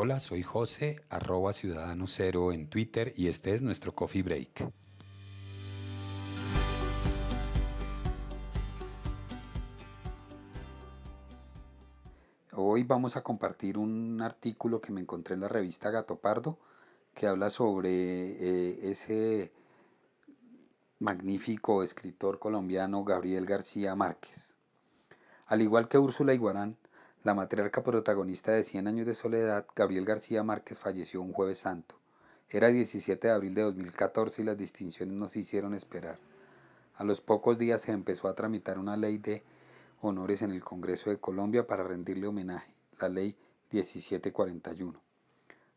Hola, soy José, arroba ciudadano cero en Twitter y este es nuestro Coffee Break. Hoy vamos a compartir un artículo que me encontré en la revista Gato Pardo que habla sobre eh, ese magnífico escritor colombiano Gabriel García Márquez. Al igual que Úrsula Iguarán, la matriarca protagonista de Cien años de soledad, Gabriel García Márquez, falleció un jueves santo. Era 17 de abril de 2014 y las distinciones no se hicieron esperar. A los pocos días se empezó a tramitar una ley de honores en el Congreso de Colombia para rendirle homenaje, la ley 1741.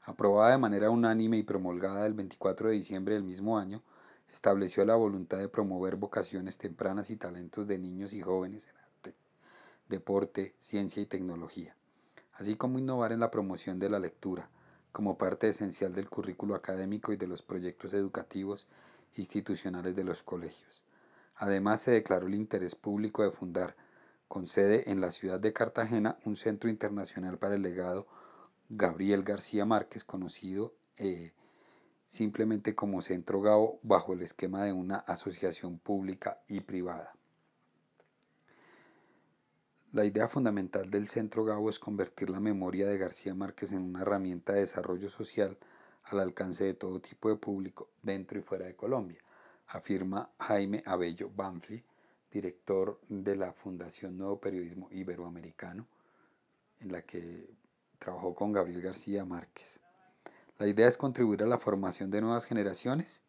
Aprobada de manera unánime y promulgada el 24 de diciembre del mismo año, estableció la voluntad de promover vocaciones tempranas y talentos de niños y jóvenes en deporte, ciencia y tecnología, así como innovar en la promoción de la lectura, como parte esencial del currículo académico y de los proyectos educativos institucionales de los colegios. Además, se declaró el interés público de fundar, con sede en la ciudad de Cartagena, un centro internacional para el legado Gabriel García Márquez, conocido eh, simplemente como Centro Gao, bajo el esquema de una asociación pública y privada. La idea fundamental del Centro Gabo es convertir la memoria de García Márquez en una herramienta de desarrollo social al alcance de todo tipo de público dentro y fuera de Colombia, afirma Jaime Abello Banfli, director de la Fundación Nuevo Periodismo Iberoamericano, en la que trabajó con Gabriel García Márquez. La idea es contribuir a la formación de nuevas generaciones.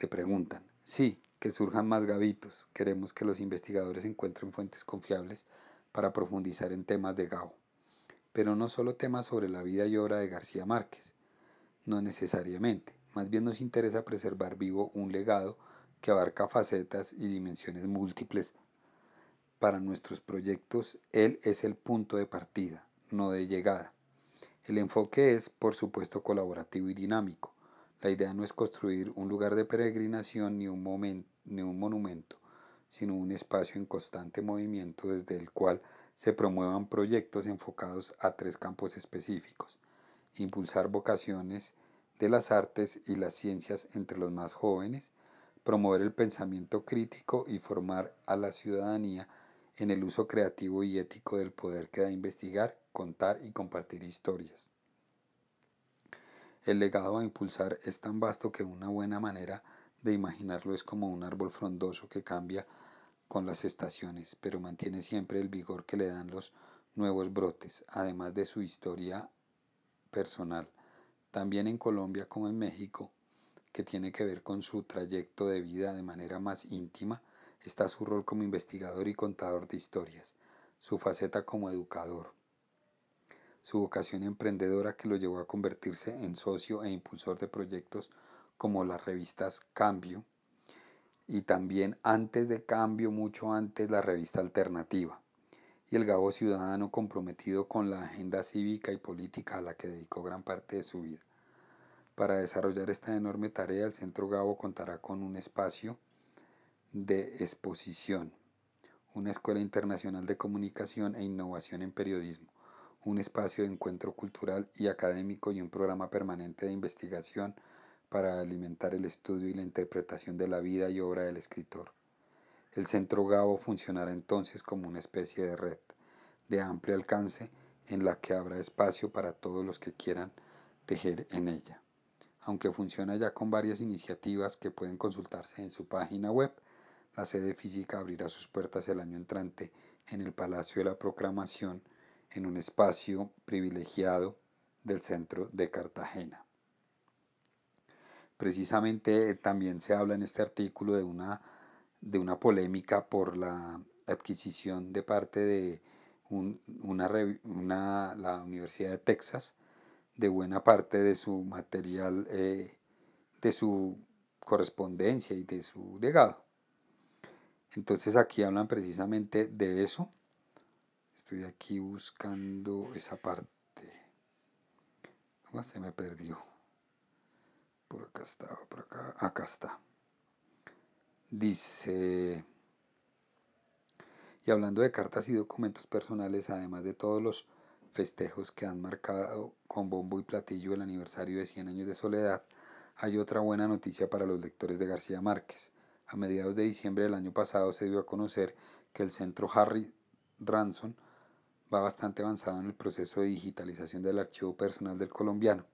Le preguntan, sí, que surjan más gavitos. Queremos que los investigadores encuentren fuentes confiables para profundizar en temas de Gao. Pero no solo temas sobre la vida y obra de García Márquez. No necesariamente. Más bien nos interesa preservar vivo un legado que abarca facetas y dimensiones múltiples. Para nuestros proyectos, él es el punto de partida, no de llegada. El enfoque es, por supuesto, colaborativo y dinámico. La idea no es construir un lugar de peregrinación ni un, ni un monumento, sino un espacio en constante movimiento desde el cual se promuevan proyectos enfocados a tres campos específicos. Impulsar vocaciones de las artes y las ciencias entre los más jóvenes, promover el pensamiento crítico y formar a la ciudadanía en el uso creativo y ético del poder que da investigar, contar y compartir historias. El legado a impulsar es tan vasto que una buena manera de imaginarlo es como un árbol frondoso que cambia con las estaciones, pero mantiene siempre el vigor que le dan los nuevos brotes, además de su historia personal. También en Colombia como en México, que tiene que ver con su trayecto de vida de manera más íntima, está su rol como investigador y contador de historias, su faceta como educador, su vocación emprendedora que lo llevó a convertirse en socio e impulsor de proyectos como las revistas Cambio y también antes de Cambio, mucho antes, la revista Alternativa y el Gabo ciudadano comprometido con la agenda cívica y política a la que dedicó gran parte de su vida. Para desarrollar esta enorme tarea, el Centro Gabo contará con un espacio de exposición, una escuela internacional de comunicación e innovación en periodismo, un espacio de encuentro cultural y académico y un programa permanente de investigación para alimentar el estudio y la interpretación de la vida y obra del escritor. El Centro Gabo funcionará entonces como una especie de red de amplio alcance en la que habrá espacio para todos los que quieran tejer en ella. Aunque funciona ya con varias iniciativas que pueden consultarse en su página web, la sede física abrirá sus puertas el año entrante en el Palacio de la Proclamación en un espacio privilegiado del centro de Cartagena. Precisamente también se habla en este artículo de una, de una polémica por la adquisición de parte de una, la Universidad de Texas de buena parte de su material, eh, de su correspondencia y de su legado. Entonces aquí hablan precisamente de eso Estoy aquí buscando esa parte. se me perdió. Por acá estaba, por acá. Acá está. Dice. Y hablando de cartas y documentos personales, además de todos los festejos que han marcado con bombo y platillo el aniversario de 100 años de soledad, hay otra buena noticia para los lectores de García Márquez. A mediados de diciembre del año pasado se dio a conocer que el centro Harry Ransom va bastante avanzado en el proceso de digitalización del archivo personal del colombiano,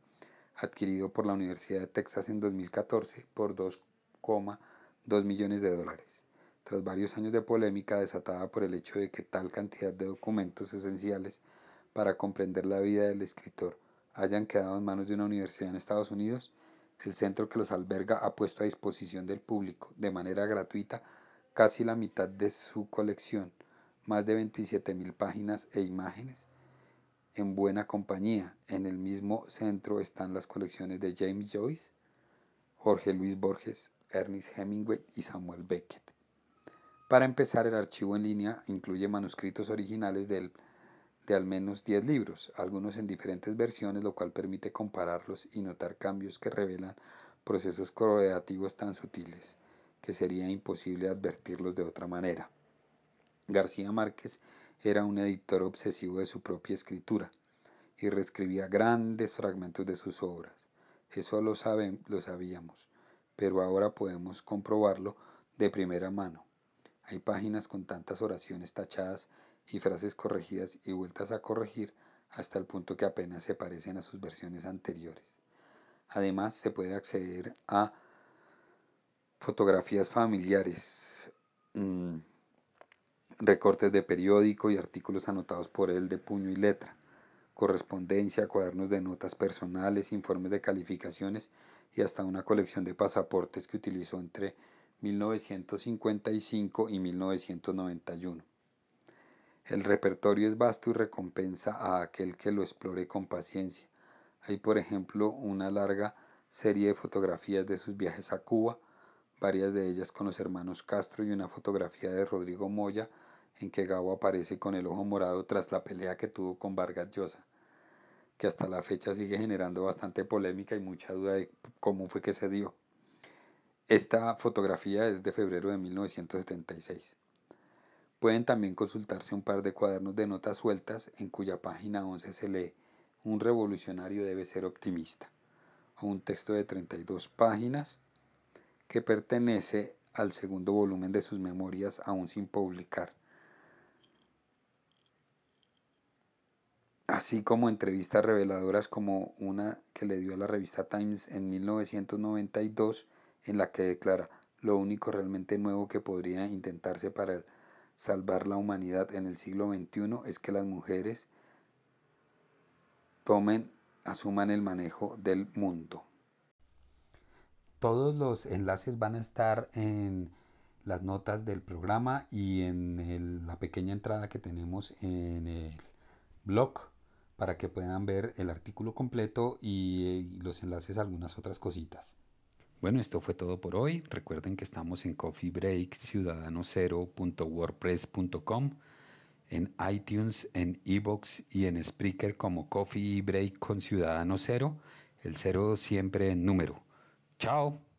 adquirido por la Universidad de Texas en 2014 por 2,2 millones de dólares. Tras varios años de polémica desatada por el hecho de que tal cantidad de documentos esenciales para comprender la vida del escritor hayan quedado en manos de una universidad en Estados Unidos, el centro que los alberga ha puesto a disposición del público de manera gratuita casi la mitad de su colección, más de 27.000 páginas e imágenes, en buena compañía. En el mismo centro están las colecciones de James Joyce, Jorge Luis Borges, Ernest Hemingway y Samuel Beckett. Para empezar, el archivo en línea incluye manuscritos originales del de al menos 10 libros, algunos en diferentes versiones, lo cual permite compararlos y notar cambios que revelan procesos creativos tan sutiles que sería imposible advertirlos de otra manera. García Márquez era un editor obsesivo de su propia escritura y reescribía grandes fragmentos de sus obras. Eso lo, lo sabíamos, pero ahora podemos comprobarlo de primera mano. Hay páginas con tantas oraciones tachadas y frases corregidas y vueltas a corregir hasta el punto que apenas se parecen a sus versiones anteriores. Además, se puede acceder a fotografías familiares, mm, recortes de periódico y artículos anotados por él de puño y letra, correspondencia, cuadernos de notas personales, informes de calificaciones y hasta una colección de pasaportes que utilizó entre 1955 y 1991. El repertorio es vasto y recompensa a aquel que lo explore con paciencia. Hay, por ejemplo, una larga serie de fotografías de sus viajes a Cuba, varias de ellas con los hermanos Castro y una fotografía de Rodrigo Moya en que Gabo aparece con el ojo morado tras la pelea que tuvo con Vargas Llosa, que hasta la fecha sigue generando bastante polémica y mucha duda de cómo fue que se dio. Esta fotografía es de febrero de 1976. Pueden también consultarse un par de cuadernos de notas sueltas en cuya página 11 se lee Un revolucionario debe ser optimista, o un texto de 32 páginas que pertenece al segundo volumen de sus memorias aún sin publicar. Así como entrevistas reveladoras como una que le dio a la revista Times en 1992 en la que declara lo único realmente nuevo que podría intentarse para salvar la humanidad en el siglo XXI es que las mujeres tomen, asuman el manejo del mundo. Todos los enlaces van a estar en las notas del programa y en la pequeña entrada que tenemos en el blog para que puedan ver el artículo completo y los enlaces a algunas otras cositas. Bueno, esto fue todo por hoy. Recuerden que estamos en Coffee Break en iTunes, en Evox y en Spreaker como Coffee Break con Ciudadano Cero, el cero siempre en número. Tchau!